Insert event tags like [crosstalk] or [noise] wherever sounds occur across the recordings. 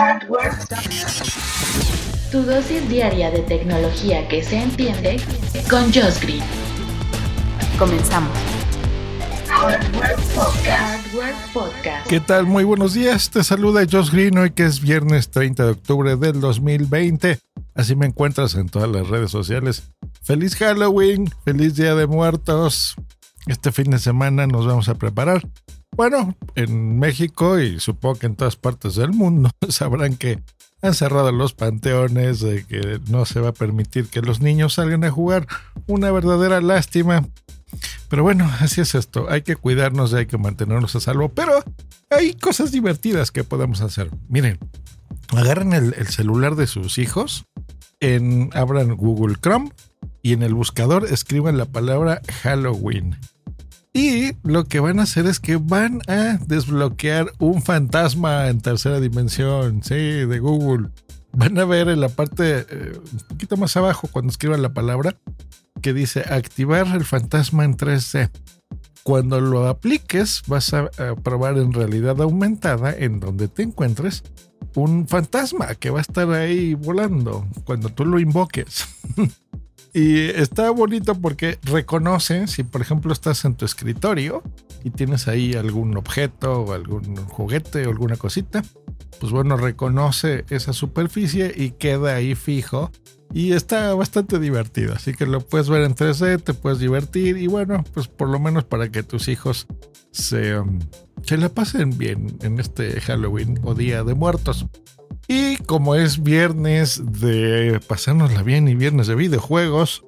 Hardware. Tu dosis diaria de tecnología que se entiende con Josh Green. Comenzamos. Hardware Podcast. Hardware Podcast. ¿Qué tal? Muy buenos días. Te saluda Josh Green hoy que es viernes 30 de octubre del 2020. Así me encuentras en todas las redes sociales. Feliz Halloween, feliz Día de Muertos. Este fin de semana nos vamos a preparar. Bueno, en México y supongo que en todas partes del mundo [laughs] sabrán que han cerrado los panteones, de que no se va a permitir que los niños salgan a jugar. Una verdadera lástima. Pero bueno, así es esto. Hay que cuidarnos y hay que mantenernos a salvo. Pero hay cosas divertidas que podemos hacer. Miren, agarren el, el celular de sus hijos, en, abran Google Chrome y en el buscador escriban la palabra Halloween. Y lo que van a hacer es que van a desbloquear un fantasma en tercera dimensión, sí, de Google. Van a ver en la parte eh, un poquito más abajo cuando escriban la palabra que dice activar el fantasma en 3D. Cuando lo apliques vas a, a probar en realidad aumentada en donde te encuentres un fantasma que va a estar ahí volando cuando tú lo invoques. [laughs] Y está bonito porque reconoce si, por ejemplo, estás en tu escritorio y tienes ahí algún objeto o algún juguete o alguna cosita, pues bueno, reconoce esa superficie y queda ahí fijo. Y está bastante divertido, así que lo puedes ver en 3D, te puedes divertir y bueno, pues por lo menos para que tus hijos se, um, se la pasen bien en este Halloween o Día de Muertos. Y como es viernes de pasárnosla bien y viernes de videojuegos,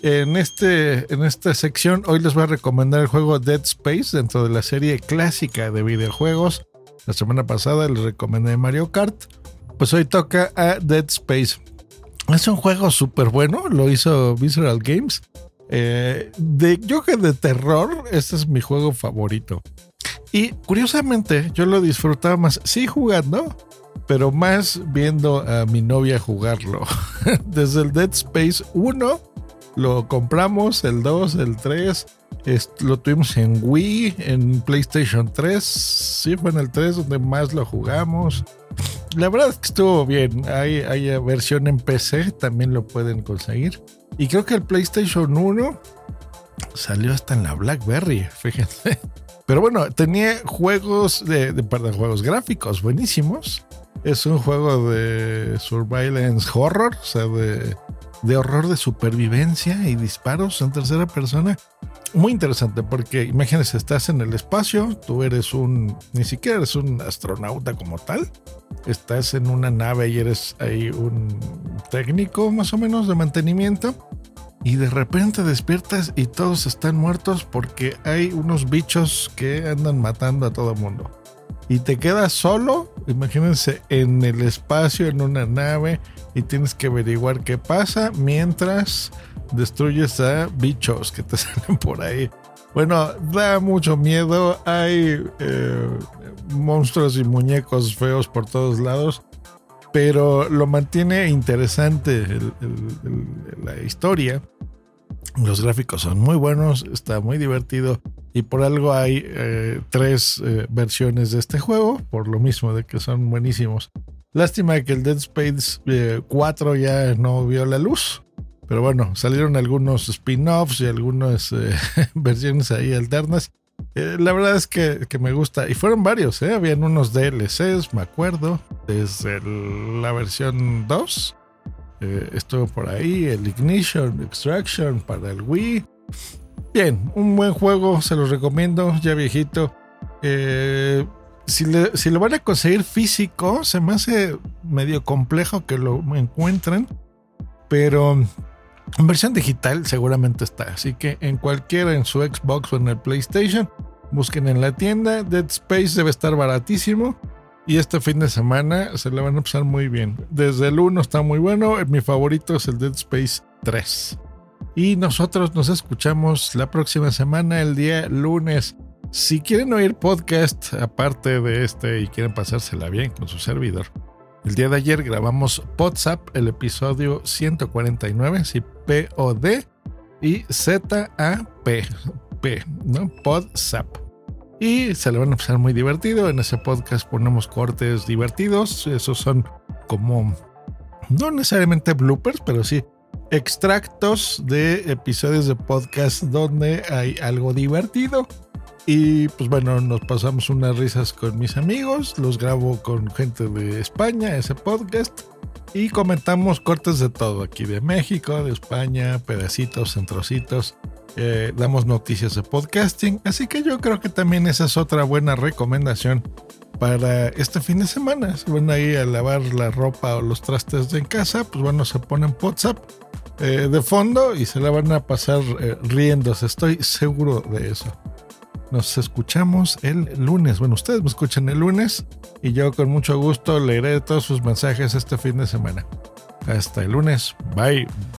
en, este, en esta sección hoy les voy a recomendar el juego Dead Space dentro de la serie clásica de videojuegos. La semana pasada les recomendé Mario Kart. Pues hoy toca a Dead Space. Es un juego súper bueno, lo hizo Visceral Games. Eh, de, yo que de terror, este es mi juego favorito. Y curiosamente, yo lo disfrutaba más, sí jugando, pero más viendo a mi novia jugarlo. [laughs] Desde el Dead Space 1 lo compramos, el 2, el 3, lo tuvimos en Wii, en PlayStation 3, sí fue en el 3 donde más lo jugamos. La verdad es que estuvo bien, hay, hay versión en PC, también lo pueden conseguir. Y creo que el PlayStation 1 salió hasta en la BlackBerry, [laughs] fíjense. Pero bueno, tenía juegos de, de perdón, juegos gráficos buenísimos. Es un juego de surveillance horror, o sea, de, de horror de supervivencia y disparos en tercera persona. Muy interesante porque imagínense, estás en el espacio, tú eres un, ni siquiera eres un astronauta como tal, estás en una nave y eres ahí un técnico más o menos de mantenimiento y de repente despiertas y todos están muertos porque hay unos bichos que andan matando a todo el mundo y te quedas solo, imagínense, en el espacio, en una nave, y tienes que averiguar qué pasa mientras destruyes a bichos que te [laughs] salen por ahí. Bueno, da mucho miedo, hay eh, monstruos y muñecos feos por todos lados, pero lo mantiene interesante la historia. Los gráficos son muy buenos, está muy divertido y por algo hay eh, tres eh, versiones de este juego, por lo mismo de que son buenísimos. Lástima que el Dead Space 4 eh, ya no vio la luz, pero bueno, salieron algunos spin-offs y algunas [laughs] versiones ahí alternas. la verdad es que, que, me gusta, y fueron varios, habían unos DLCs, me acuerdo, desde la versión 2 eh, estuvo por ahí, el Ignition, Extraction para el Wii. Bien, un buen juego, se los recomiendo, ya viejito. Eh, si, si, lo van a conseguir físico, se me hace medio complejo que lo encuentren, pero en versión digital seguramente está. Así que en cualquiera, en su Xbox o en el PlayStation, busquen en la tienda. Dead Space debe estar baratísimo. Y este fin de semana se le van a pasar muy bien. Desde el 1 está muy bueno. Mi favorito es el Dead Space 3. Y nosotros nos escuchamos la próxima semana, el día lunes. Si quieren oír podcast aparte de este y quieren pasársela bien con su servidor, el día de ayer grabamos WhatsApp, el episodio 149, sí, P-O-D y Z-A-P, P, ¿no? WhatsApp. y se le van a pasar muy divertido. En ese podcast ponemos cortes divertidos. Esos son como, no necesariamente bloopers, pero sí extractos de episodios de podcast donde hay algo divertido. Y pues bueno, nos pasamos unas risas con mis amigos, los grabo con gente de España, ese podcast, y comentamos cortes de todo, aquí de México, de España, pedacitos, centrocitos, eh, damos noticias de podcasting, así que yo creo que también esa es otra buena recomendación para este fin de semana. Si van ahí a lavar la ropa o los trastes de en casa, pues bueno, se ponen WhatsApp eh, de fondo y se la van a pasar eh, riéndose, estoy seguro de eso. Nos escuchamos el lunes. Bueno, ustedes me escuchan el lunes y yo con mucho gusto leeré todos sus mensajes este fin de semana. Hasta el lunes. Bye.